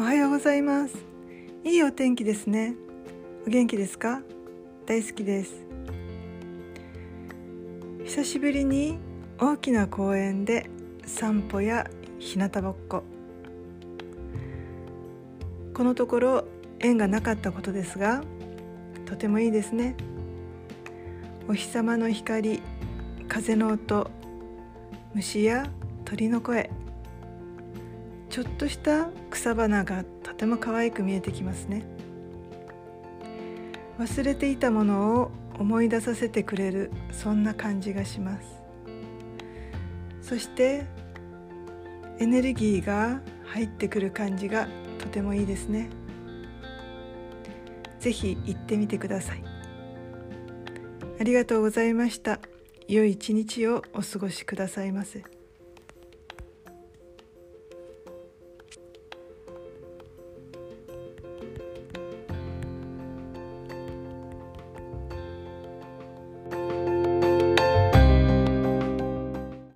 おはようございます。いいお天気ですね。お元気ですか？大好きです。久しぶりに大きな公園で散歩や日向ぼっこ。このところ縁がなかったことですがとてもいいですね。お日様の光風の音虫や鳥の声。ちょっとした草花がとても可愛く見えてきますね。忘れていたものを思い出させてくれるそんな感じがします。そしてエネルギーが入ってくる感じがとてもいいですね。ぜひ行ってみてください。ありがとうございました。良い一日をお過ごしくださいませ。